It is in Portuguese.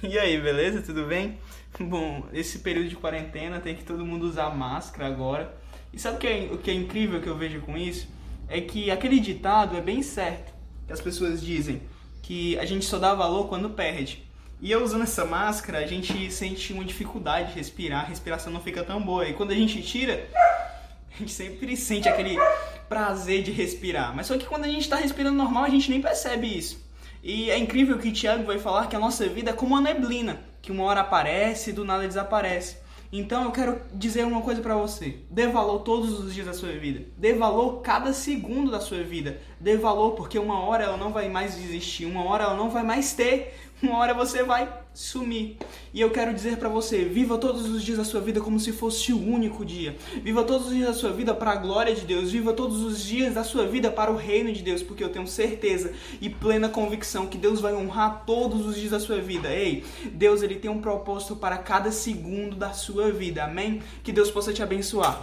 E aí, beleza? Tudo bem? Bom, esse período de quarentena tem que todo mundo usar máscara agora. E sabe o que é, o que é incrível que eu vejo com isso? É que aquele ditado é bem certo. Que as pessoas dizem que a gente só dá valor quando perde. E eu usando essa máscara, a gente sente uma dificuldade de respirar, a respiração não fica tão boa. E quando a gente tira, a gente sempre sente aquele prazer de respirar. Mas só que quando a gente está respirando normal, a gente nem percebe isso. E é incrível que Tiago vai falar que a nossa vida é como uma neblina, que uma hora aparece e do nada desaparece. Então eu quero dizer uma coisa para você. Dê valor todos os dias da sua vida. Dê valor cada segundo da sua vida. Dê valor porque uma hora ela não vai mais existir, uma hora ela não vai mais ter, uma hora você vai sumir. E eu quero dizer para você, viva todos os dias da sua vida como se fosse o único dia. Viva todos os dias da sua vida para a glória de Deus. Viva todos os dias da sua vida para o reino de Deus, porque eu tenho certeza e plena convicção que Deus vai honrar todos os dias da sua vida. Ei, Deus ele tem um propósito para cada segundo da sua vida. Amém? Que Deus possa te abençoar.